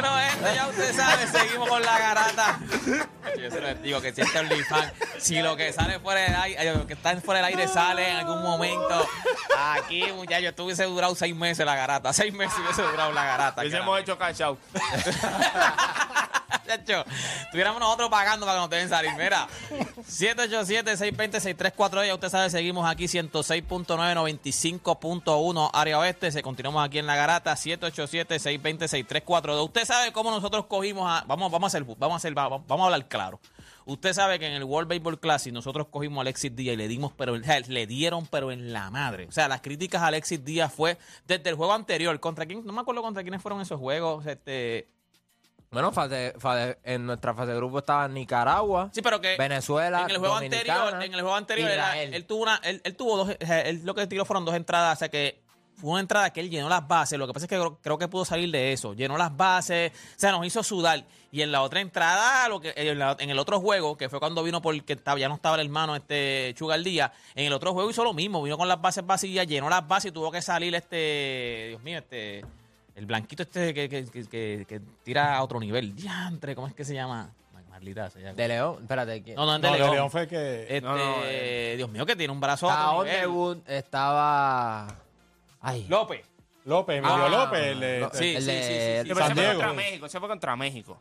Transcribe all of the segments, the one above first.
Bueno, esto ya usted sabe, seguimos con la garata. Yo se les digo que si este OnlyFans, si lo que sale fuera del aire, lo que está fuera del aire sale en algún momento, aquí, muchachos, esto hubiese durado seis meses la garata. Seis meses hubiese durado la garata. Hubiésemos hecho cash out. Chacho, estuviéramos nosotros pagando para que nos deben salir. Mira, 787-620-6342. Ya usted sabe, seguimos aquí 106.9, 95.1 área oeste. Se continuamos aquí en la garata 787-620-6342. Usted sabe cómo nosotros cogimos a. Vamos, vamos a hacer, vamos a hacer, vamos, vamos a hablar claro. Usted sabe que en el World Baseball Classic nosotros cogimos a Alexis Díaz y le dimos, pero le dieron, pero en la madre. O sea, las críticas a Alexis Díaz fue desde el juego anterior. ¿Contra quién? No me acuerdo contra quiénes fueron esos juegos. Este. Bueno, fase- fase- en nuestra fase de grupo estaba Nicaragua, Sí, pero que Venezuela, en el juego Dominicana, anterior, en el juego anterior él, Israel. él tuvo una, él, él tuvo dos, eh, él lo que tiró fueron dos entradas, o sea que fue una entrada que él llenó las bases. Lo que pasa es que creo, creo que pudo salir de eso, llenó las bases, o sea, nos hizo sudar. Y en la otra entrada, lo que en, la- en el otro juego, que fue cuando vino porque estaba, ya no estaba el hermano este Chugal Díaz, en el otro juego hizo lo mismo, vino con las bases vacías, llenó las bases y tuvo que salir este, Dios mío, este el blanquito este que, que, que- que- que tira a otro nivel. Diantre, ¿cómo es que se llama? Ay, Maldita sea. de León. Espérate, ¿quién? No, no, es de No, de León. León fue que. Este, No, no, eh. Dios mío, que tiene un brazo a Estaba otro nivel. Estaba... Ay, López. López, Emilio Ah, López, el de- no, Sí, el sí, de sí, sí, sí. Sí, pero San ese fue Diego. contra México. Ese fue contra México.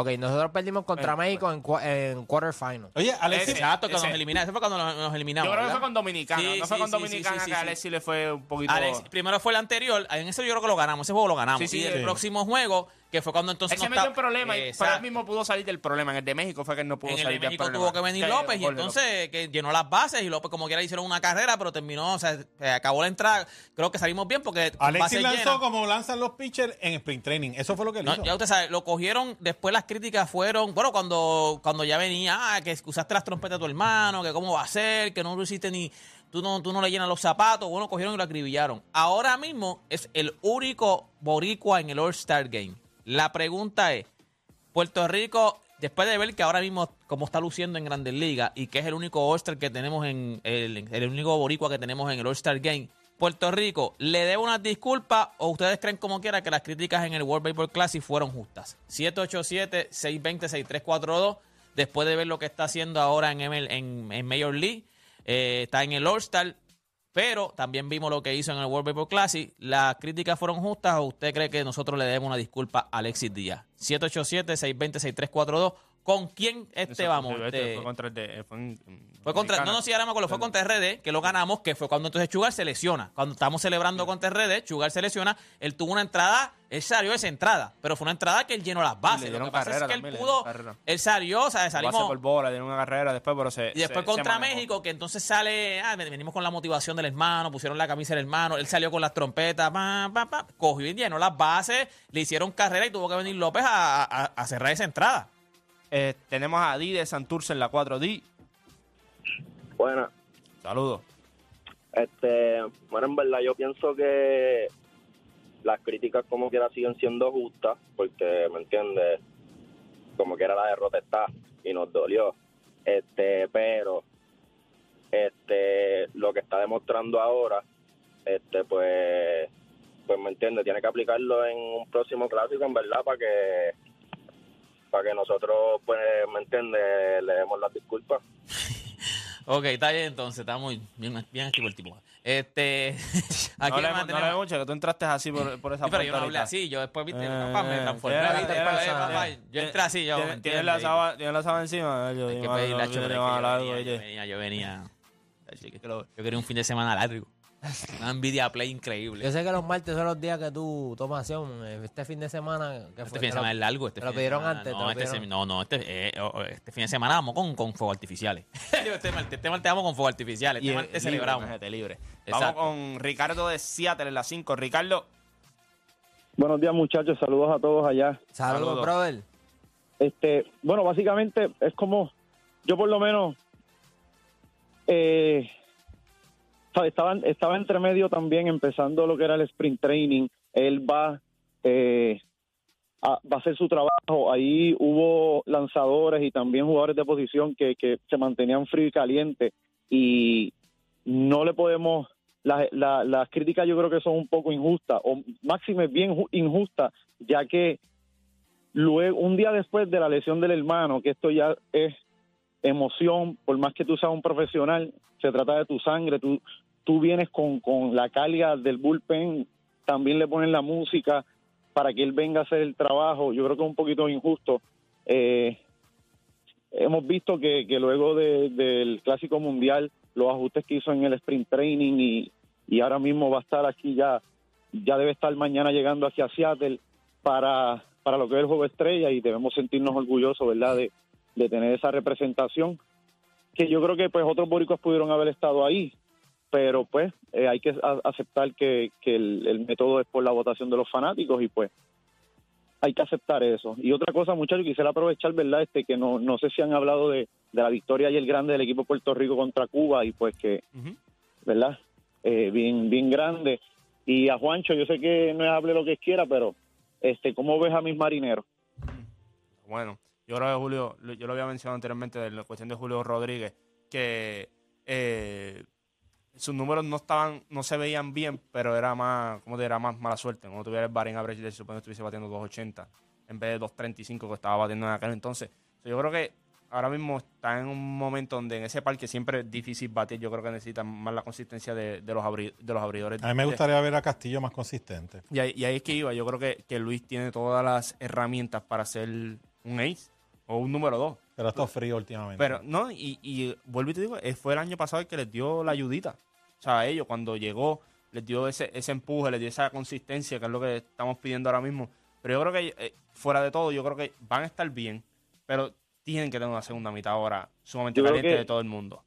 Ok, nosotros perdimos contra Eh, México en, cua- en quarterfinal. Oye, Alexis, Exacto, que nos eliminaron. Ese fue cuando nos, nos eliminamos. Yo creo que ¿verdad? fue con Dominicana. Sí, no fue sí, con sí, Dominicana sí, sí, que sí. Alexis le fue un poquito. Alex, primero fue el anterior, en ese yo creo que lo ganamos, ese juego lo ganamos. Sí, sí, y el sí. próximo juego, que fue cuando entonces Él se no metió en problemas, y- Exacto. él mismo pudo salir del problema. En el de México fue que él no pudo En el salir de del México problema. tuvo que venir López y de entonces que llenó las bases y López como quiera hicieron una carrera, pero terminó, o sea, se acabó la entrada. Creo que salimos bien porque Alexis lanzó llenas- como lanzan los pitchers en sprint training. Eso fue lo que él No, hizo. ya usted sabe, lo cogieron, después las críticas fueron, bueno, cuando, cuando ya venía, ah, que usaste las trompetas de tu hermano, que cómo va a ser, que no lo hiciste ni, tú no, tú no le llenas los zapatos, bueno, cogieron y lo acribillaron. Ahora mismo es el único boricua en el All-Star Game. La pregunta es, Puerto Rico, después de ver que ahora mismo cómo está luciendo en Grandes Ligas y que es el único All-Star que tenemos en, el, único boricua que tenemos en el All-Star Game, Puerto Rico, ¿le debe unas disculpas o ustedes creen como quiera que las críticas en el World Baseball Classic fueron justas? 787-620-6342, después de ver lo que está haciendo ahora en, ML en, en Major League, eh, está en el All-Star, pero también vimos lo que hizo en el World Baseball Classic. ¿Las críticas fueron justas o usted cree que nosotros le debemos una disculpa a Alexis Díaz? 787-620-6342. ¿Con quién este Eso, vamos? este Fue contra el de. Fue, en- en fue contra, no, no, sí, ahora me acuerdo, fue contra RD, que lo ganamos, que fue cuando entonces Chugar se lesiona. Cuando estamos celebrando contra RD, Chugar se lesiona, él tuvo una entrada, él salió esa entrada, pero fue una entrada que él llenó las bases. Lo dieron que pasa es que él también, pudo, dieron él salió, o sea, Base salimos... por bola, tiene una carrera después, pero se. Y después se- contra. México, que entonces sale, ah, venimos con la motivación del hermano, pusieron la camisa del hermano, él salió con las trompetas, pa, pa, pa, cogió y llenó las bases, le hicieron carrera y tuvo que venir López a, a- a cerrar esa entrada. Eh, tenemos a Di de Santurce en la 4D. Bueno, Saludos. este, bueno, en verdad yo pienso que las críticas como quiera siguen siendo justas, porque, ¿me entiendes? Como quiera la derrota está y nos dolió. Este, pero, este, lo que está demostrando ahora, este, pues, pues, ¿me entiendes? Tiene que aplicarlo en un próximo clásico, en verdad, para que, para que nosotros, pues, ¿me entiendes? Le demos las disculpas. Ok, está bien entonces, está muy bien, bien activo el tipo. Este, aquí No le, no le mucho que tú entraste así por, por esa Sí, pero yo no puerta hablé así, yo después, viste, Eh, papá, me transformé, tiene- papá, yo entré así, yo, ¿me Tiene, tiene la sábana, encima. Yo, Hay que yo- pedir la chula, yo- venía, yo oye. venía, yo venía. Así que Yo quería un fin de semana largo. Una envidia play increíble. Yo sé que los martes son los días que tú tomas acción. eh, Este fin de semana... ¿qué Este fue? fin de semana es largo. Este te lo pidieron semana- antes, te No, lo este, pidieron. sem- no, no, este, eh, oh, este fin de semana vamos con, con fuegos artificiales. este, martes, este martes vamos con fuegos artificiales. Este Y martes libre, celebramos. libre. Exacto. Vamos con Ricardo de Seattle en la 5. Ricardo, Buenos días, muchachos. Saludos a todos allá. Saludos, Saludos. brother. Este, bueno, básicamente es como, yo por lo menos, eh, estaba, estaba entre medio también empezando lo que era el sprint training. Él va, eh, a, va a hacer su trabajo. Ahí hubo lanzadores y también jugadores de posición que, que se mantenían frío y caliente y no le podemos la- la- las críticas yo creo que son un poco injustas o máxime bien ju- injustas ya que luego un día después de la lesión del hermano que esto ya es emoción por más que tú seas un profesional se trata de tu sangre tú tú vienes con, con la carga del bullpen también le ponen la música para que él venga a hacer el trabajo. Yo creo que es un poquito injusto. Eh, hemos visto que, luego de- del clásico mundial los ajustes que hizo en el sprint training y, ahora mismo va a estar aquí ya ya debe estar mañana llegando hacia Seattle para, para lo que es el juego estrella y debemos sentirnos orgullosos verdad de, de tener esa representación que yo creo que pues otros boricuas pudieron haber estado ahí pero pues eh, hay que aceptar que, que el, el método es por la votación de los fanáticos y pues hay que aceptar eso. Y otra cosa, muchachos, quisiera aprovechar, ¿verdad? Este que no, no sé si han hablado de, de la victoria ayer grande del equipo de Puerto Rico contra Cuba y pues que. ¿verdad? Eh, bien, bien grande. Y a Juancho, yo sé que no hable lo que quiera, pero este, ¿cómo ves a mis marineros? Bueno, yo creo que Julio, yo lo había mencionado anteriormente de la cuestión de Julio Rodríguez, que eh, sus números no estaban, no se veían bien, pero era más, como te era más mala suerte. Cuando tuviera el batting average, se supone que estuviese batiendo 2.80 en vez de 2.35 que estaba batiendo en aquel entonces. So, yo creo que ahora mismo está en un momento donde en ese parque siempre es difícil batir. Yo creo que necesitan más la consistencia de, de los, abri- de los abridores. A mí me gustaría ver a Castillo más consistente. y ahí, y ahí es que iba. Yo creo que, que Luis tiene todas las herramientas para ser un ace o un número dos. Pero ha estado frío últimamente. Pero no, y, y vuelvo y te digo, eh, fue el año pasado el que les dio la ayudita. O sea, a ellos cuando llegó, les dio ese, ese empuje, les dio esa consistencia, que es lo que estamos pidiendo ahora mismo. Pero yo creo que, eh, fuera de todo, yo creo que van a estar bien, pero tienen que tener una segunda mitad ahora sumamente caliente que- de todo el mundo.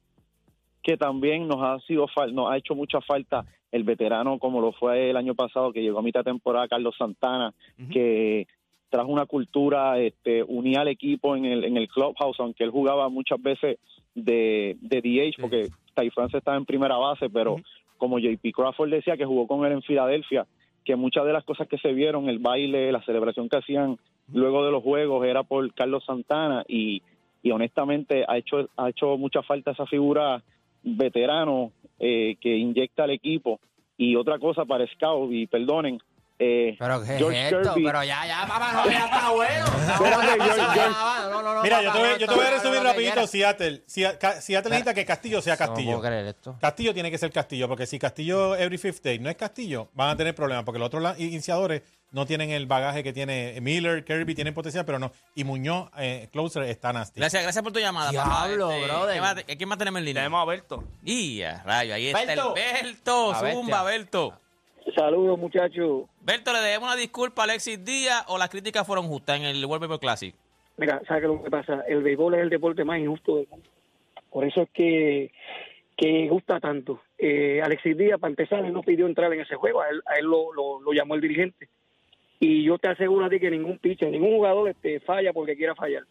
que también nos ha sido fal- nos ha hecho mucha falta el veterano como lo fue el año pasado que llegó a mitad de temporada Carlos Santana Ujú. que trajo una cultura este unía al equipo en el en el clubhouse aunque él jugaba muchas veces de, de DH porque Ty France estaba en primera base pero Ujú. como JP Crawford decía que jugó con él en Filadelfia que muchas de las cosas que se vieron el baile la celebración que hacían luego de los juegos era por Carlos Santana y y honestamente ha hecho ha hecho mucha falta esa figura veterano eh, que inyecta al equipo y otra cosa para Scout y perdonen eh, Pero qué George es esto, Kirby- pero ya, ya, papá, no, ya está bueno. Espérate, George- George- No, no, no, Mira, papá, yo te voy, no, yo te voy a no, resumir no, rapidito. Seattle. Si- Ca- Seattle necesita que Castillo sea No Castillo. puedo creer esto. Castillo tiene que ser Castillo, porque si Castillo every fifth day no es Castillo, van a tener problemas, porque los otros la- iniciadores no tienen el bagaje que tiene Miller, Kirby, tienen potencial, pero no. Y Muñoz, eh, closer, está nasty. Gracias, gracias por tu llamada, papá. Diablo, brother. ¿quién más, ¿Quién más tenemos en línea? Tenemos a Berto. Y a rayo, ahí está el Berto. Zumba, bestia. Berto. Saludos, muchachos. Berto, ¿le debemos una disculpa a Alexis Díaz o las críticas fueron justas en el World Paper Classic? Mira, ¿sabes lo que pasa? El béisbol es el deporte más injusto del mundo. Por eso es que, que gusta tanto. Eh, Alexis Díaz, para empezar, él no pidió entrar en ese juego. A él, a él lo, lo, lo llamó el dirigente. Y yo te aseguro a ti que ningún pitcher, ningún jugador este, falla porque quiera fallar.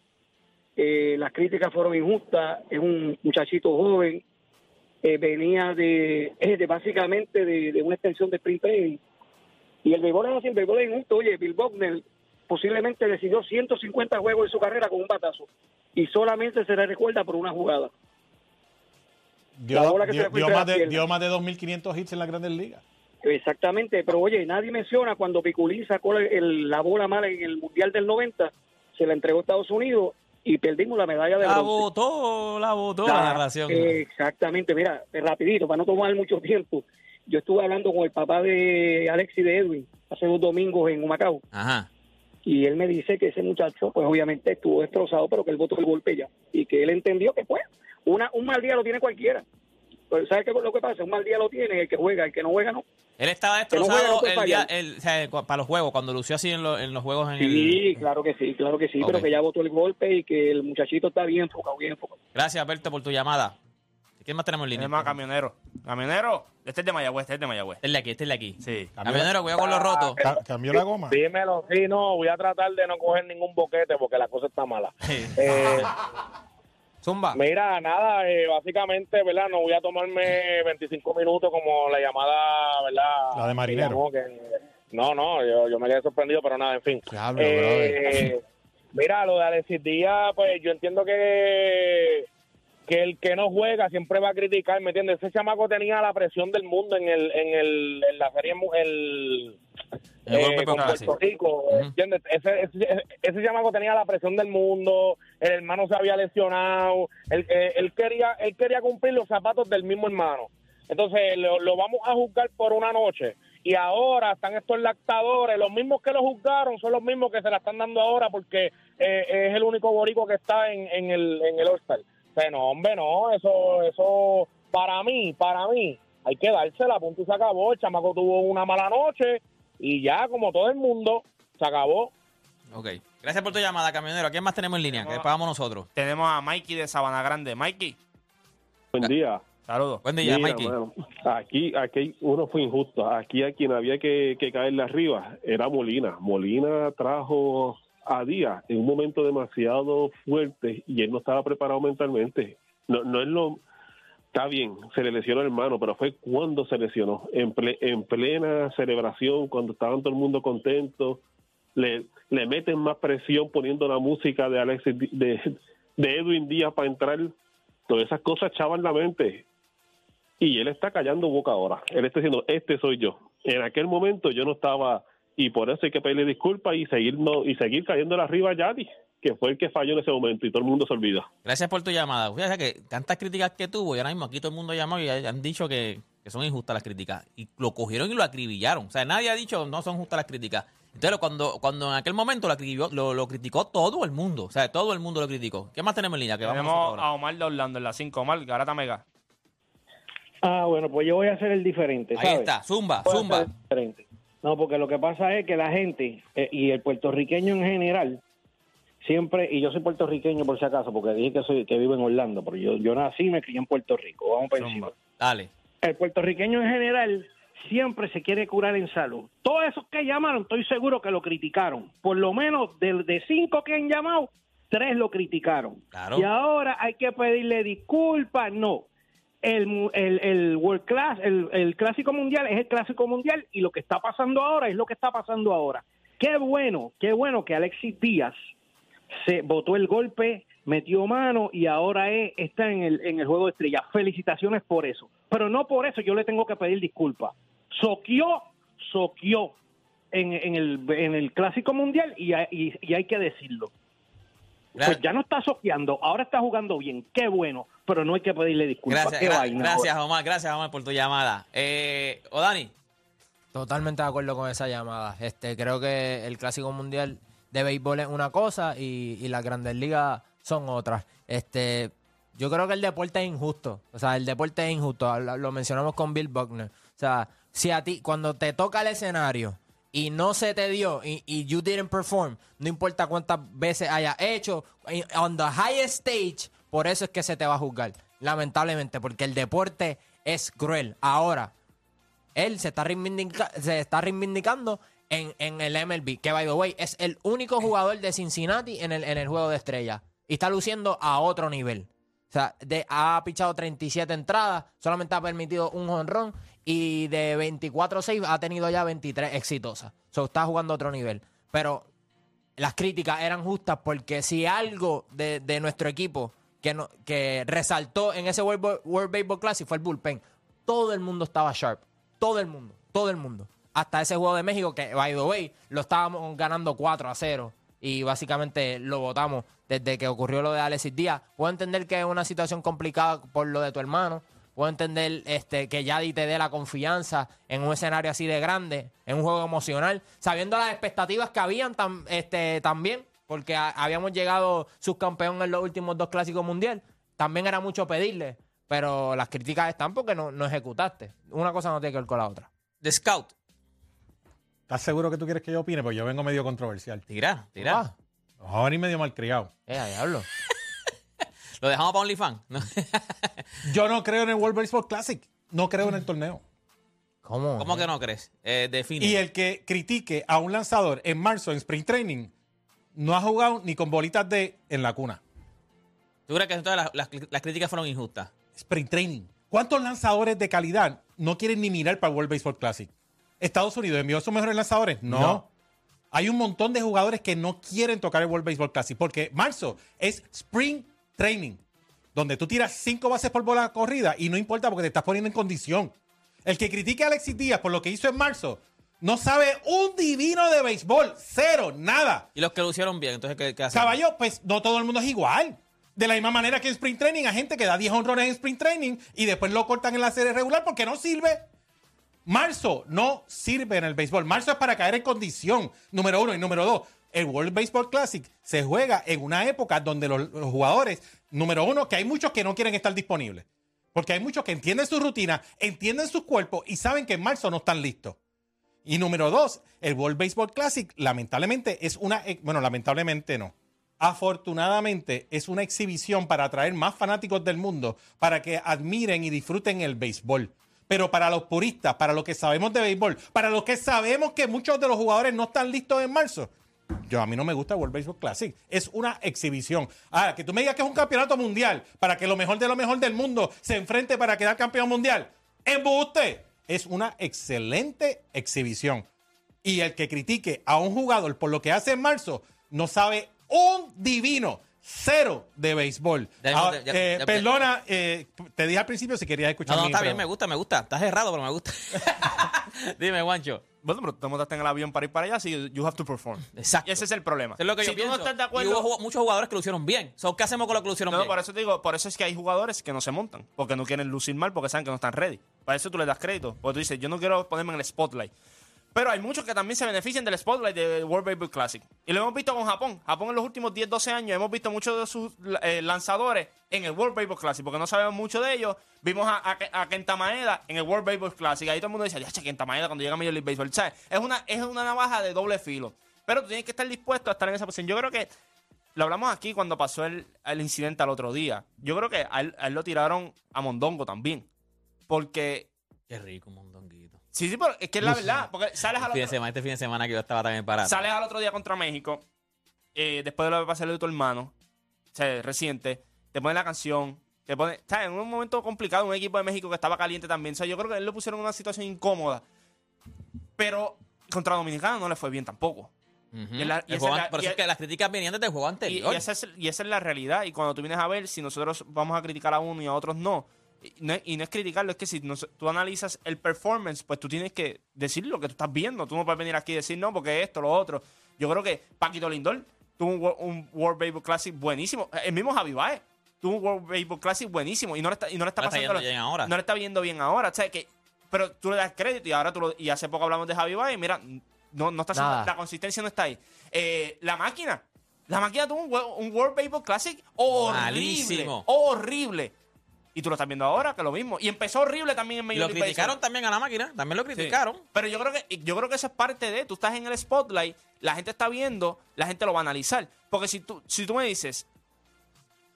Eh, las críticas fueron injustas. Es un muchachito joven. Eh, venía de, eh, de básicamente de, de una extensión de sprint training. Y el béisbol es así, el béisbol es injusto. Oye, Bill Buckner posiblemente decidió 150 juegos en su carrera con un batazo y solamente se le recuerda por una jugada. Dio, la bola que se dio- dio más de, dio más de 2.500 hits en las grandes ligas. Exactamente, pero oye, nadie menciona cuando Piculín sacó el- el- la bola mala en el Mundial del 90, se la entregó a Estados Unidos y perdimos la medalla de La bronce. votó, la votó la Ah, narración. Exactamente, mira, rapidito, para no tomar mucho tiempo. Yo estuve hablando con el papá de Alexis de Edwin hace dos domingos en Humacao Ajá. y él me dice que ese muchacho, pues obviamente estuvo destrozado, pero que él votó el golpe ya y que él entendió que pues una, un mal día lo tiene cualquiera. Pero ¿sabes qué es lo que pasa? Un mal día lo tiene el que juega, el que no juega no. Él estaba Que no juega, destrozado no el día, el, o sea, para los juegos, cuando lució así en, lo- en los juegos en Sí, el... claro que sí, claro que sí, pero que ya votó el golpe y que el muchachito está bien enfocado, bien enfocado. Gracias, Berto, por tu llamada. ¿Quién más tenemos en línea? Tenemos a Camionero. Camionero, este es de Mayagüez, este es de Mayagüez. Este es de aquí, este es de aquí. Sí. Camionero, cuidado con los rotos. Ca- ¿Cambió la goma? Dímelo, sí, no, voy a tratar de no coger ningún boquete porque la cosa está mala. Eh, Zumba. mira, nada, eh, básicamente, ¿verdad? No voy a tomarme 25 minutos como la llamada, ¿verdad? La de Marinero. que no, no, yo, yo me quedé sorprendido, pero nada, en fin. Diablo, Eh, mira, lo de Alexis Díaz, pues yo entiendo que que el que no juega siempre va a criticar, ¿me entiendes? Ese chamaco tenía la presión del mundo en el en el en la serie el el eh, con Puerto. Rico. Ese, ese, ese chamaco tenía la presión del mundo, el hermano se había lesionado, él, eh, él quería él quería cumplir los zapatos del mismo hermano. Entonces lo, lo vamos a juzgar por una noche y ahora están estos lactadores, los mismos que lo juzgaron son los mismos que se la están dando ahora porque eh, es el único borico que está en, en el en el All-Star. O sea, no, hombre, no, eso eso para mí, para mí hay que dársela, punto y se acabó. El chamaco tuvo una mala noche y ya como todo el mundo se acabó. Ok. Gracias por tu llamada, camionero. ¿Quién más tenemos en línea? Que vamos nosotros. Tenemos a Mikey de Sabana Grande. Mikey, Buen día. saludos. Buen día, Mira, Mikey. mano, aquí, aquí uno fue injusto. Aquí a quien había que, que caerle arriba era Molina. Molina trajo a Díaz en un momento demasiado fuerte y él no estaba preparado mentalmente. No, no es lo. Está bien, se le lesionó el hermano, pero fue cuando se lesionó. En, ple- en plena celebración, cuando estaban todo el mundo contento, le, le meten más presión poniendo la música de Alexis, de, de Edwin Díaz para entrar. Todas esas cosas echaban la mente y él está callando boca ahora. Él está diciendo, este soy yo. En aquel momento yo no estaba y por eso hay que pedirle disculpas y seguir no, y seguir cayéndole arriba a Yadi, que fue el que falló en ese momento y todo el mundo se olvida. Gracias por tu llamada. Fíjate que tantas críticas que tuvo y ahora mismo aquí todo el mundo ha llamado y han dicho que, que son injustas las críticas. Y lo cogieron y lo acribillaron. O sea, nadie ha dicho no son justas las críticas. Entonces, cuando, cuando en aquel momento lo, acribilló- lo, lo criticó todo el mundo. O sea, todo el mundo lo criticó. ¿Qué más tenemos en línea? Que vamos Tenemos ahora. a Omar de Orlando en la 5. Omar, Garata Mega. Ah, bueno, pues yo voy a hacer el diferente, Ahí ¿sabes? está, zumba, Voy a zumba. hacer el diferente. No, porque lo que pasa es que la gente eh, y el puertorriqueño en general siempre, y yo soy puertorriqueño por si acaso, porque dije que soy que vivo en Orlando, pero yo, yo nací y me crié en Puerto Rico. Vamos para encima. Dale. El puertorriqueño en general siempre se quiere curar en salud. Todos esos que llamaron, estoy seguro que lo criticaron. Por lo menos de, de cinco que han llamado, tres lo criticaron. Claro. Y ahora hay que pedirle disculpas. No. El, el, el World Class, el, el Clásico Mundial es el Clásico Mundial y lo que está pasando ahora es lo que está pasando ahora. Qué bueno, qué bueno que Alexis Díaz se botó el golpe, metió mano y ahora es- está en el, en el juego de estrellas. Felicitaciones por eso. Pero no por eso yo le tengo que pedir disculpas. Soquió, soquió en, en, el, en el Clásico Mundial y- y hay que decirlo. Pues ya no está soqueando, ahora está jugando bien, qué bueno, pero no hay que pedirle disculpas. Gracias, Qué gra- vaina, gracias, Omar. Gracias, Omar, por tu llamada. Eh, Odani. Totalmente de acuerdo con esa llamada. Este, creo que el Clásico Mundial de béisbol es una cosa y, y las grandes ligas son otras. Este, yo creo que el deporte es injusto. O sea, el deporte es injusto. Lo, lo mencionamos con Bill Buckner. O sea, si a ti, cuando te toca el escenario y no se te dio y, you didn't perform, no importa cuántas veces haya hecho, on the highest stage, por eso es que se te va a juzgar. Lamentablemente, porque el deporte es cruel. Ahora, él se está, reivindicando en, en el MLB, que by the way es el único jugador de Cincinnati en el, en el juego de estrellas. Y está luciendo a otro nivel. O sea, de, ha pichado 37 entradas, solamente ha permitido un honrón y de 24-6 ha tenido ya 23 exitosas. O sea, está jugando a otro nivel. Pero las críticas eran justas porque si algo de, de nuestro equipo que, que resaltó en ese World, World Baseball Classic fue el bullpen. Todo el mundo estaba sharp. Todo el mundo. Todo el mundo. Hasta ese juego de México que, by the way, lo estábamos ganando 4 a 0 y básicamente lo votamos desde que ocurrió lo de Alexis Díaz. Puedo entender que es una situación complicada por lo de tu hermano. Puedo entender este, que Yadi te dé la confianza en un escenario así de grande, en un juego emocional, sabiendo las expectativas que habían tam- este, también, porque a- habíamos llegado subcampeón en los últimos dos clásicos mundial. También era mucho pedirle, pero las críticas están porque no, no ejecutaste. Una cosa no tiene que ver con la otra. The Scout. ¿Estás seguro que tú quieres que yo opine? Pues yo vengo medio controversial. Tira, tira. Vamos a venir medio malcriado. Eh, diablo. ¿Lo dejamos para OnlyFans? ¿No? Yo no creo en el World Baseball Classic. No creo en el torneo. ¿Cómo? ¿Cómo que no crees? Eh, define. Y el que critique a un lanzador en marzo en Spring Training no ha jugado ni con bolitas de en la cuna. ¿Tú crees que entonces las, las- las críticas fueron injustas? Spring Training. ¿Cuántos lanzadores de calidad no quieren ni mirar para el World Baseball Classic? ¿Estados Unidos envió a sus mejores lanzadores? No. No. Hay un montón de jugadores que no quieren tocar el World Baseball Classic porque marzo es Spring Training, donde tú tiras cinco bases por bola corrida y no importa porque te estás poniendo en condición. El que critique a Alexis Díaz por lo que hizo en marzo no sabe un divino de béisbol. Cero, nada. Y los que lo hicieron bien, entonces, ¿qué, qué hacen? Caballo, pues no todo el mundo es igual. De la misma manera que en Sprint Training hay gente que da 10 honrones en Sprint Training y después lo cortan en la serie regular porque no sirve. Marzo no sirve en el béisbol. Marzo es para caer en condición, número uno. Y número dos, el World Baseball Classic se juega en una época donde los, jugadores, número uno, que hay muchos que no quieren estar disponibles. Porque hay muchos que entienden su rutina, entienden sus cuerpos y saben que en marzo no están listos. Y número dos, el World Baseball Classic, lamentablemente, es una. ex- Bueno, lamentablemente no. Afortunadamente, es una exhibición para atraer más fanáticos del mundo, para que admiren y disfruten el béisbol. Pero para los puristas, para los que sabemos de béisbol, para los que sabemos que muchos de los jugadores no están listos en marzo, yo a mí no me gusta el World Baseball Classic. Es una exhibición. Ahora, que tú me digas que es un campeonato mundial para que lo mejor de lo mejor del mundo se enfrente para quedar campeón mundial. ¡Embuste! Es una excelente exhibición. Y el que critique a un jugador por lo que hace en marzo no sabe un divino cero de béisbol. Ya, ya, eh, ya, perdona, eh, te dije al principio si querías escuchar No, no, está bien, me gusta, me gusta. Estás errado, pero me gusta. Dime, Juancho. Bueno, pero tú te montaste en el avión para ir para allá, así you have to perform. Exacto. Y ese es el problema. Eso es lo que si yo tú pienso. no estás de Y acuerdo... hubo muchos jugadores que lo hicieron bien. So, ¿Qué hacemos con lo que lo hicieron No, por eso te digo, por eso es que hay jugadores que no se montan, porque no quieren lucir mal, porque saben que no están ready. Para eso tú les das crédito, porque tú dices, yo no quiero ponerme en el spotlight. Pero hay muchos que también se benefician del spotlight del World Baseball Classic. Y lo hemos visto con Japón. Japón en los últimos 10, 12 años hemos visto muchos de sus eh, lanzadores en el World Baseball Classic, porque no sabemos mucho de ellos. Vimos a, a, a Kenta Maeda en el World Baseball Classic. Ahí todo el mundo dice, ya, che, Kenta Maeda cuando llega a Major League Baseball. ¿Sabes? Es una, es una navaja de doble filo. Pero tú tienes que estar dispuesto a estar en esa posición. Yo creo que lo hablamos aquí cuando pasó el, el incidente al otro día. Yo creo que a él, a él lo tiraron a Mondongo también. Porque. Qué rico, un mondonguito. Sí, sí, pero es que es la verdad. Porque sales al Este fin, de otro, semana, este fin de semana que yo estaba también parado. sales al otro día contra México. eh, después de lo que pasó de tu hermano. O sea, reciente. Te ponen la canción. Te pone, o sea, en un momento complicado, un equipo de México que estaba caliente también. O sea, yo creo que él lo pusieron en una situación incómoda. Pero contra Dominicano no le fue bien tampoco. La- juego la- por eso es que las críticas venían desde el juego anterior. y esa es, y esa es la realidad. Y cuando tú vienes a ver, si nosotros vamos a criticar a uno y a otros no, no, es- y no es criticarlo, es que si tú analizas el performance, pues tú tienes que decir lo que tú estás viendo. Tú no puedes venir aquí y decir, no, porque esto, lo otro. Yo creo que Paquito Lindor tuvo un, wo- un World Baseball Classic buenísimo. El mismo Javi Baez tuvo un World Baseball Classic buenísimo y no le está, y no le está No está pasando yendo bien ahora. No le está viendo bien ahora. O sea, que, pero tú le das crédito y ahora tú lo- y hace poco hablamos de Javi Baez y mira, no, no está haciendo- la consistencia no está ahí. Eh, la máquina. La máquina tuvo un, un World Baseball Classic horrible. Malísimo. Horrible. Y tú lo estás viendo ahora, que lo mismo. Y empezó horrible también en Major lo League criticaron Baseball. también a la máquina. También lo Sí. criticaron. Pero yo creo que yo creo que eso es parte de. Tú estás en el spotlight, la gente está viendo, la gente lo va a analizar. Porque si tú, si tú me dices,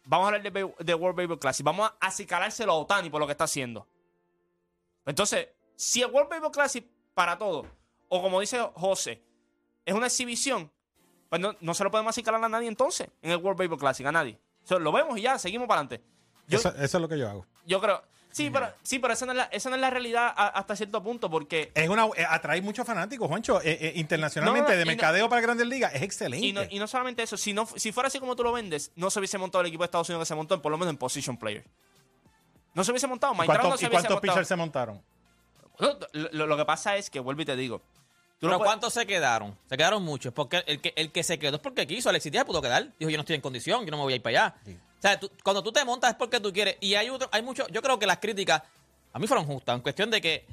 vamos a hablar de, de World Baseball Classic, vamos a acicalárselo a Otani por lo que está haciendo. Entonces, si el World Baseball Classic para todo, o como dice José, es una exhibición, pues no, no se lo podemos acicalar a nadie entonces en el World Baseball Classic, a nadie. O sea, lo vemos y ya, seguimos para adelante. Yo, Eso, eso es lo que yo hago. yo creo. Sí, pero, sí, pero esa no es la, esa no es la realidad a- hasta cierto punto, porque Es una, eh, atrae muchos fanáticos, Juancho. Eh, eh, internacionalmente, No, no, no, de mercadeo para Grandes Ligas, es excelente. Y no, y no solamente eso, si, no, si fuera así como tú lo vendes, no se hubiese montado el equipo de Estados Unidos que se montó, por lo menos en position player. No se hubiese montado. ¿Y Mike no se y cuántos pitchers se montaron? Lo, lo que pasa es que, vuelvo y te digo. No Pero puedes- ¿cuántos se quedaron? Se quedaron muchos. Porque el que, el que se quedó es porque quiso. Alexis Díaz pudo quedar. Dijo, yo no estoy en condición, yo no me voy a ir para allá. O sea, cuando tú te montas es porque tú quieres. Y hay otro, hay mucho, yo creo que las críticas a mí fueron justas, en cuestión de que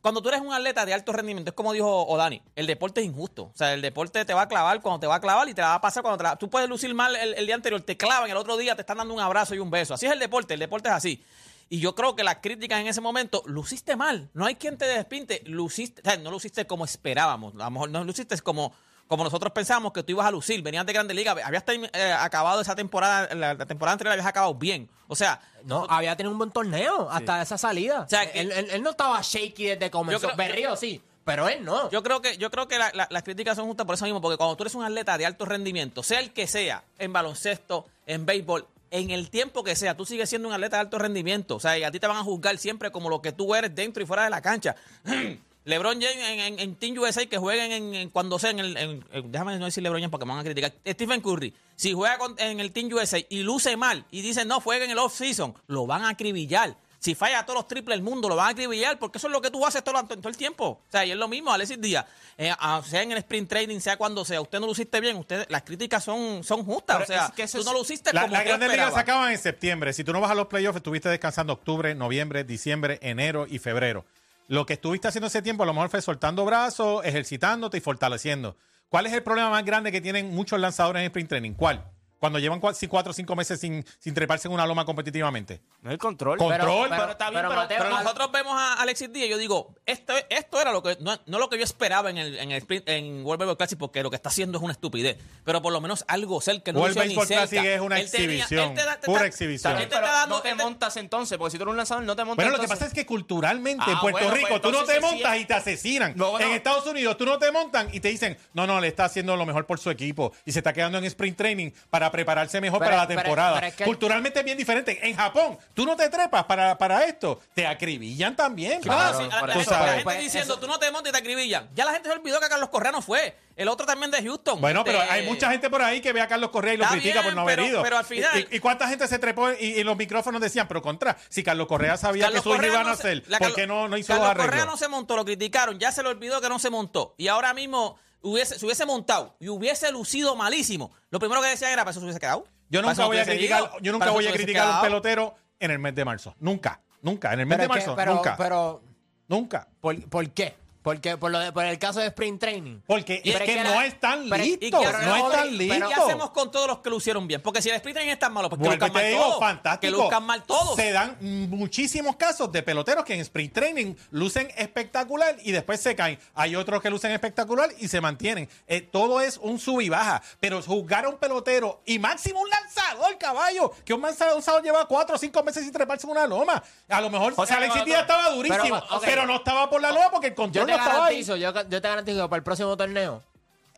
cuando tú eres un atleta de alto rendimiento, es como dijo Odani, el deporte es injusto. O sea, el deporte te va a clavar cuando te va a clavar y te la va a pasar cuando te la- Tú puedes lucir mal el, el día anterior, te clavan, el otro día te están dando un abrazo y un beso. Así es el deporte, el deporte es así. Y yo creo que las críticas en ese momento, luciste mal. No hay quien te despinte. Luciste, o sea, no luciste como esperábamos. A lo mejor no luciste como, como nosotros pensamos que tú ibas a lucir. Venías de Grande Liga, habías eh, acabado esa temporada, la, la temporada anterior la habías acabado bien. O sea, No, había tenido un buen torneo hasta esa salida. O sea, que- él, él- él no estaba shaky desde que comenzó. Creo- Berrío sí, pero él no. Yo creo que, yo creo que la- la- las críticas son justas por eso mismo, porque cuando tú eres un atleta de alto rendimiento, sea el que sea, en baloncesto, en béisbol, en el tiempo que sea, tú sigues siendo un atleta de alto rendimiento. O sea, y a ti te van a juzgar siempre como lo que tú eres dentro y fuera de la cancha. LeBron James en, en- en Team USA que jueguen en, en- cuando sea en el. en- en- déjame no decir LeBron James porque me van a criticar. Stephen Curry, si juega con- en el Team USA y luce mal y dicen no, juega en el off-season, lo van a acribillar. Si falla todos los triples del mundo, lo van a acribillar porque eso es lo que tú haces todo, todo el tiempo. O sea, y es lo mismo, Alexis Díaz. Eh, a- sea en el sprint training, sea cuando sea, usted no lo hiciste bien, usted, las críticas son, son justas. Pero o sea, es que eso tú no lo hiciste La, como la tú Grandes Ligas se acaban en septiembre. Si tú no vas a los playoffs, estuviste descansando octubre, noviembre, diciembre, enero y febrero. Lo que estuviste haciendo ese tiempo a lo mejor fue soltando brazos, ejercitándote y fortaleciendo. ¿Cuál es el problema más grande que tienen muchos lanzadores en sprint training? ¿Cuál? Cuando llevan cuatro o cinco meses sin, sin treparse en una loma competitivamente. No hay control. Control. Pero, está bien, pero pero, Mateo, Pero pero- nosotros vemos a Alexis Díaz y yo digo, esto, esto era lo que, no, no lo que yo esperaba en el, en el sprint, en World Baseball Classic, porque lo que está haciendo es una estupidez. Pero por lo menos algo cerca. No World Baseball. Classic es una Él tenía- exhibición, él te da- te pura exhibición. te pero está dando- no te él te- montas entonces, porque si tú eres un lanzador, no te montas Bueno, lo que pasa es que culturalmente Ah, en Puerto bueno, Rico pues tú no te montas y te asesinan. En Estados Unidos tú no te montan y te dicen, no, no, le está haciendo lo mejor por su equipo y se está quedando en sprint training para prepararse mejor para la temporada. Culturalmente es bien diferente. En Japón, tú no te trepas para, para esto, te acribillan también. Claro, sí, la, la Tú gente, la sabes. gente Pues, diciendo, eso- tú no te montes y te acribillan. Ya la gente se olvidó que Carlos Correa no fue. El otro también de Houston. Bueno, pero Este, hay mucha gente por ahí que ve a Carlos Correa y lo Está critica por no haber pero- ido. pero al final- ¿Y, y cuánta gente se trepó y, y los micrófonos decían, pero contra, si Carlos Correa sabía Carlos que su iban a no se- hacer, ¿por qué no, no hizo Carlos los arreglos? Correa no se montó, lo criticaron, ya se le olvidó que no se montó. Y ahora mismo hubiese, se hubiese montado y hubiese lucido malísimo. Lo primero que decía era, para eso se hubiese quedado. Yo nunca voy a criticar, ido. yo nunca Para eso voy a hubiese criticar a un pelotero en el mes de marzo. Nunca, nunca. En el mes Pero de marzo, pero, nunca. pero, nunca. ¿por, por qué? Porque por, lo de- por el caso de sprint training. Porque es pero que es que no la- están pero- y listos. que- No pero- están pero- ¿Y listos. qué hacemos con todos los que lucieron bien? Porque si el sprint training es tan malo, pues que Vuelvo y luzcan te mal digo, todos. fantástico. Que luzcan mal todos. Se dan muchísimos casos de peloteros que en sprint training lucen espectacular y después se caen. Hay otros que lucen espectacular y se mantienen. Eh, todo es un sub y baja. Pero juzgar a un pelotero y máximo un lanzador, caballo, que un lanzador lleva cuatro o cinco meses sin treparse en una loma. A lo mejor O sea, Alexis Díaz estaba durísimo, pero, ok. no estaba por la loma porque el Yo control no estaba ahí. garantizo, yo, yo te garantizo que para el próximo torneo,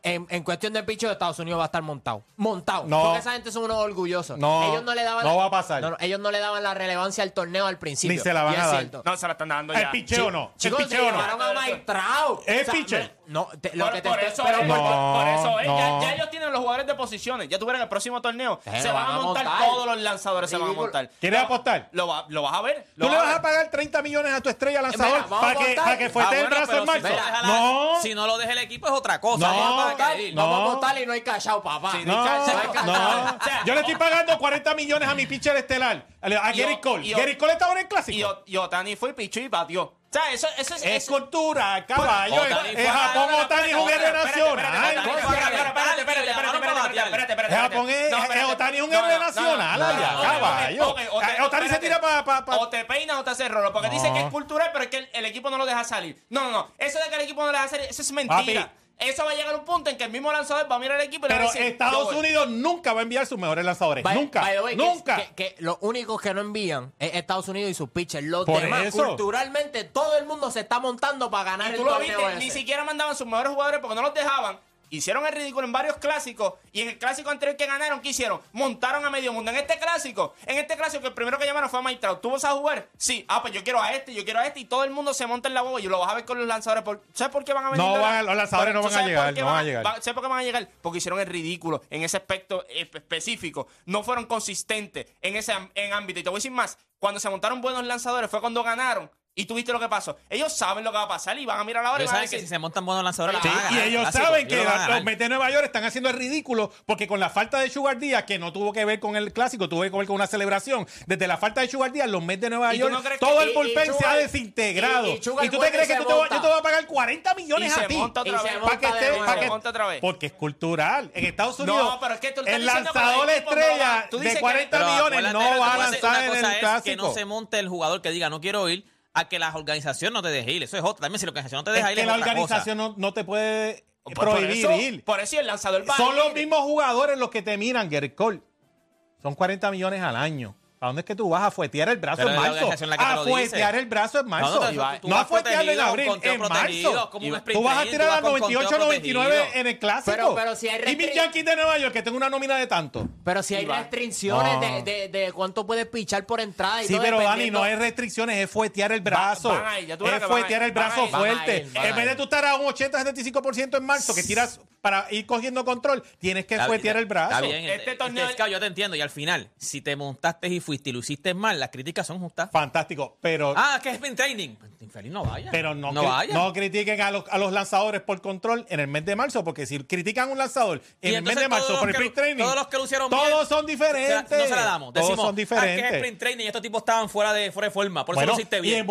en, en cuestión del picho de Estados Unidos va a estar montado. Montado. No. Porque esa gente son unos orgullosos. No, ellos no le daban no la- va a pasar. no, no, ellos no le daban la relevancia al torneo al principio. Ni se la van a dar. No, se la están dando El ya. picheo no. El Chicos, se picheo no. llevaron a Mike Trout. ¿Es O sea, me- No, te- lo Por, que te por estoy- eso, pero- es, por- No, por eso es. Ya, no. ya ellos tienen los jugadores de posiciones. Ya tuvieron el próximo torneo. Eh, se van a montar, todos los lanzadores, se van a montar. ¿Quieres Lo- apostar? Lo, va- lo vas a ver. ¿Tú le vas a pagar 30 millones a tu estrella lanzador para que, Ah, el bueno, brazo en marzo? no no. Si no lo deja el equipo es otra cosa. No. Vamos a votar y no hay cachao, papá. Sí, no, no, yo le estoy pagando 40 millones a mi pitcher estelar, a Gary Cole. Gary Cole está ahora en clásico. Y Otani fue pichó y batió. O sea, eso, eso es, es, cultura, caballo. Es Japón, Otani es un héroe nacional. Japón es Otani un héroe. Otani se tira para. O te peinas o te hace rolo. Porque dice que es cultural, pero es que el equipo no lo deja salir. No, no, no. Eso de que el equipo no lo deja salir, eso es mentira. Eso va a llegar a un punto en que el mismo lanzador va a mirar al equipo y le va a Pero decir, Estados. Unidos nunca va a enviar sus mejores lanzadores. By- Nunca. by the way, que- Nunca. Que, que los únicos que no envían es Estados Unidos y sus pitchers. Los Por demás, eso. culturalmente, todo el mundo se está montando para ganar Y el tú lo torneo viste, ese. ni siquiera mandaban sus mejores jugadores porque no los dejaban. Hicieron el ridículo en varios clásicos y en el clásico anterior que ganaron, ¿qué hicieron? Montaron a medio mundo. En este clásico, en este clásico, el primero que llamaron fue a Mike Trout. ¿Tú vas a jugar? Sí. Ah, pues yo quiero a este, yo quiero a este y todo el mundo se monta en la boba y lo vas a ver con los lanzadores. Por- ¿Sabes por qué van a venir? No van los lanzadores no ¿Tú van a llegar, no van a llegar. va- ¿Sabes por qué van a llegar? Porque hicieron el ridículo en ese aspecto espe- específico. No fueron consistentes en ese en ámbito. Y te voy a decir más, cuando se montaron buenos lanzadores fue cuando ganaron. Y tú viste lo que pasó. Ellos saben lo que va a pasar y van a mirar a la hora y van a saben que decir, si se montan buenos lanzadores, Sí, le van a y ganar el ellos clásico. saben que Ellos a la- los Mets de Nueva York están haciendo el ridículo porque con la falta de Sugar Díaz, que no tuvo que ver con el clásico, tuvo que ver con una celebración. Desde la falta de Sugar Díaz, los Mets de Nueva ¿Y York, no que- todo el y- y bullpen se Sugar- ha desintegrado. y- Y, y tú te crees y que tú te, yo voy a pagar 40 millones Y se a ti? Y que que-. Porque es cultural. En Estados Unidos, pero es que tú el que lanzador no estrella van- tú dices de que- 40 Pero millones no va a lanzar en el clásico. que no se monte el jugador que diga no quiero ir a que las organizaciones no te dejen ir. Eso es otra. También si la organización no te deja es ir. Que la organización no, no, te puede prohibir por eso, ir. Por eso el lanzador va Son a ir. los mismos jugadores los que te miran, Gary Cole. Son 40 millones al año. ¿A dónde es que tú vas a fuetear el brazo en marzo? A fuetear el brazo en marzo. No, no, no a fuetearlo en abril, en marzo. Tú vas a tirar al 98, 99 en el clásico. Pero, si hay y mi Yankees de Nueva York, que tengo una nómina de tanto. Pero si hay restricciones de, cuánto puedes pichar por entrada. Y sí, pero Dani, no hay restricciones, es fuetear el brazo. Van, van ahí, es fuetear el brazo fuerte. En vez de tú estar a un 80-75% en marzo, que tiras para ir cogiendo control, tienes que fuetear el brazo. Este, este torneo. Es que yo te entiendo, y al final, si te montaste y fuiste y lo hiciste mal, las críticas son justas. Fantástico, pero. Ah, que es training. Pues, infeliz no vaya. Pero no, no, critiquen a los, a los lanzadores por control en el mes de marzo, porque si critican a un lanzador en el mes de marzo por el sprint training. Todos los que lo hicieron Todos son diferentes. no se la damos. Decimos, todos son diferentes. Ah, que es sprint training y estos tipos estaban fuera de, fuera de forma. Por eso bueno, lo hiciste bien. Y en,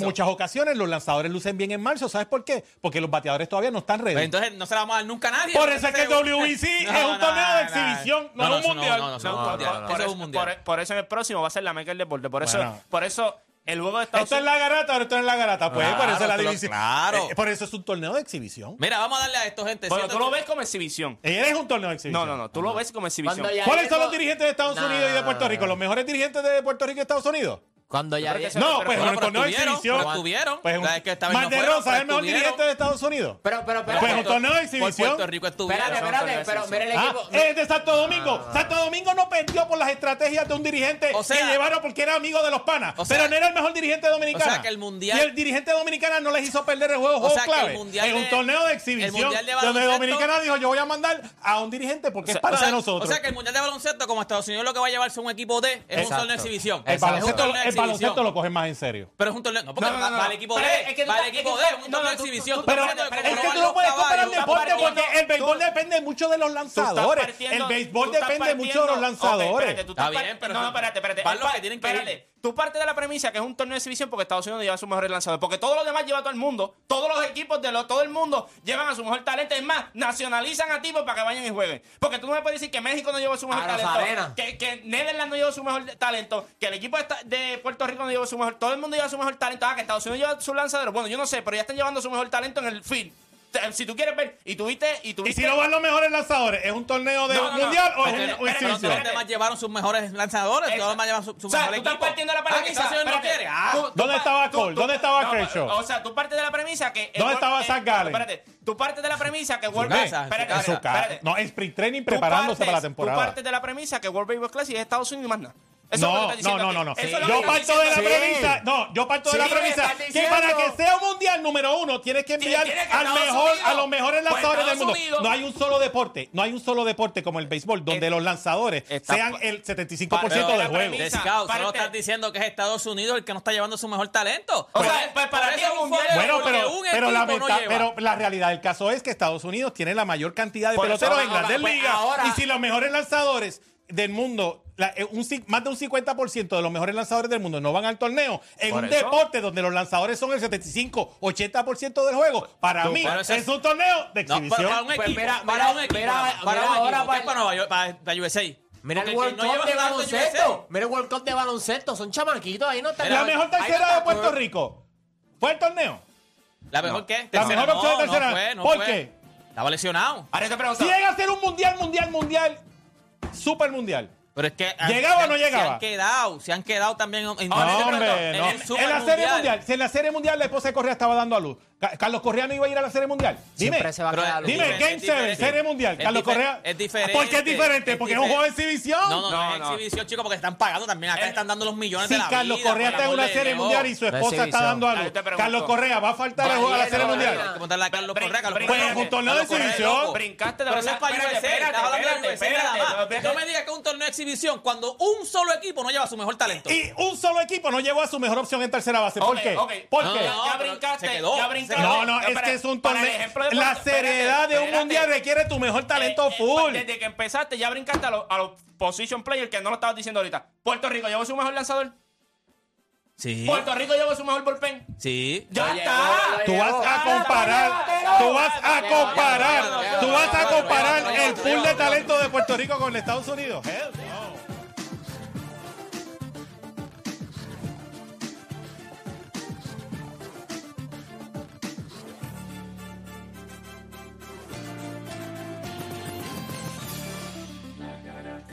muchas, ocasiones los lanzadores lucen bien en marzo. ¿Sabes por qué? Porque los bateadores todavía no están ready. Pues entonces no se la vamos a dar nunca. Por eso es que el WBC es un torneo de exhibición, no, es un mundial. Por eso en el próximo va a ser la meca del deporte. Por eso, por eso el juego de Estados Unidos. Esto es la garata, ahora esto es la garata. Pues por eso es la división. Eh, por eso es un torneo de exhibición. Mira, vamos a darle a esto, gente. Bueno, tú lo ves como exhibición. Eh, eres un torneo de exhibición. No, no, no. Tú lo ves como exhibición. ¿Cuáles son los dirigentes de Estados. Unidos y de Puerto Rico? ¿Los mejores dirigentes de Puerto Rico y Estados Unidos? Cuando ya. Pero pues, No, pero- pues pero- pero Horton no exhibición. pero tuvieron. Pues, La vez que esta vez de Rosa es el mejor dirigente de Estados Unidos. Pero, pero, pero. Pues, un torneo de exhibición. Puerto Rico estuvieron. Espérate, espérate, pero mira el Ah, equipo. es de Santo Domingo. Ah. Santo Domingo no perdió por las estrategias de un dirigente O sea- que llevaron porque era amigo de los panas. O sea- pero no era el mejor dirigente dominicano. o sea, que el Mundial- Y el dirigente dominicano no les hizo perder el juego, juego sea, el clave. Mundial en un torneo de el exhibición Mundial de donde Dominicana dijo: Yo voy a mandar a un dirigente porque es para o sea, de nosotros. o sea que el Mundial de Baloncesto, como Estados Unidos lo que va a llevarse un equipo D, es un torneo de exhibición. Es un torneo de baloncesto lo cogen más en serio. Pero es un torneo. No, porque no, no, no. va al equipo D. Es que para el equipo D, un torneo de exhibición. Pero es que tú no puedes comparar el deporte porque el béisbol depende mucho de los lanzadores. El béisbol depende mucho de los lanzadores. Está bien, pero. No, espérate, espérate. Para los que tienen que Tú partes de la premisa que es un torneo de exhibición porque Estados Unidos lleva a su mejor lanzador. Porque todos los demás lleva a todo el mundo. Todos los equipos de lo, todo el mundo llevan a su mejor talento. Es más, nacionalizan a tipos para que vayan y jueguen. Porque tú no me puedes decir que México no lleva su mejor talento. Que, que Netherlands no lleva su mejor talento. Que el equipo de Puerto Rico no lleva su mejor. Todo el mundo lleva su mejor talento. Ah, que Estados Unidos lleva su lanzador. Bueno, yo no sé, pero ya están llevando su mejor talento en el field si tú quieres ver, y tuviste. Y, tuviste, ¿Y si no van los mejores lanzadores, ¿es un torneo de no, no, mundial no, o es un ejercicio? Los llevaron sus mejores lanzadores, todos los llevaron sus su o sea, mejores tú estás partiendo de la premisa. Ah, no quiere. Ah, ¿Dónde estaba tú, Cole? ¿Dónde estaba Kershaw? O sea, tú partes de la premisa que. ¿Dónde estaba eh, Zach Gallen? Espérate, tú partes de la premisa que World Baseball. No, es pre-training preparándose para la temporada. Tú partes de la premisa que World Baseball Classic es Estados Unidos y más nada. No, no, no, no, no. Yo parto de la sí. premisa, no, yo parto de la premisa que para que sea un mundial número uno tienes que enviar al mejor, a los mejores lanzadores del mundo. No hay un solo deporte, no hay un solo deporte como el béisbol donde los lanzadores sean el 75% para, pero, del juego. Descao, no estás diciendo que es Estados Unidos el que no está llevando su mejor talento. O, pues, sea, pues para es un mundial. Bueno, pero, pero, la meta, pero la realidad del caso es que Estados Unidos tiene la mayor cantidad de peloteros en grandes ligas. Y si los mejores lanzadores del mundo, eh, más de un 50% de los mejores lanzadores del mundo no van al torneo en un deporte donde los lanzadores son el 75-80% del juego. Para mí es un torneo de exhibición. No, para, un equipo, para, para, USA. Mira el World Cup de baloncesto. Mira el World Cup de baloncesto. Son chamaquitos. Ahí no están. La mejor tercera de Puerto. Rico. ¿Fue el torneo? ¿La mejor qué? La mejor opción de tercera. Fue, ¿Por qué? Estaba lesionado. Ahora te pregunto. Llega un mundial, mundial, mundial Super Mundial. Pero es que. ¿Llegaba o no llegaba? Se han quedado, se han quedado también en, no, hombre, en, la Serie mundial. mundial. Si en la Serie Mundial la esposa de Correa estaba dando a luz. Carlos Correa no iba a ir a la Serie Mundial. Dime. Se va a quedar dime, Game 7, Serie Mundial. Carlos Correa. Es diferente. ¿Por qué es diferente? Porque es un juego de exhibición. No, no, no, no es exhibición, chico, porque están pagando también. Acá eh, están dando los millones si de la Carlos Correa está en una Serie Mundial y su esposa está dando algo. Carlos Correa va a faltar a jugar de la Serie Mundial. Hay que Carlos Correa. Pero un torneo de exhibición. Brincaste la Pero es para UFC. No me digas que es un torneo de exhibición cuando un solo equipo no lleva su mejor talento. Y un solo equipo no llevó a su mejor opción en tercera base. ¿Por qué? ¿Por qué? Ya brincaste. Ya brincaste. No, no, es que es un torneo. La seriedad de un mundial requiere tu mejor talento Eh, eh, full. Desde que empezaste ya brincaste a los, a los position players que no lo estabas diciendo ahorita. Puerto Rico llevó su mejor lanzador. Sí. Puerto Rico llevó su mejor bullpen. Sí. Ya Lo está. llevó. Tú vas a comparar, tú vas a comparar, tú vas a comparar el pool de talento de Puerto Rico con Estados Unidos. Hell.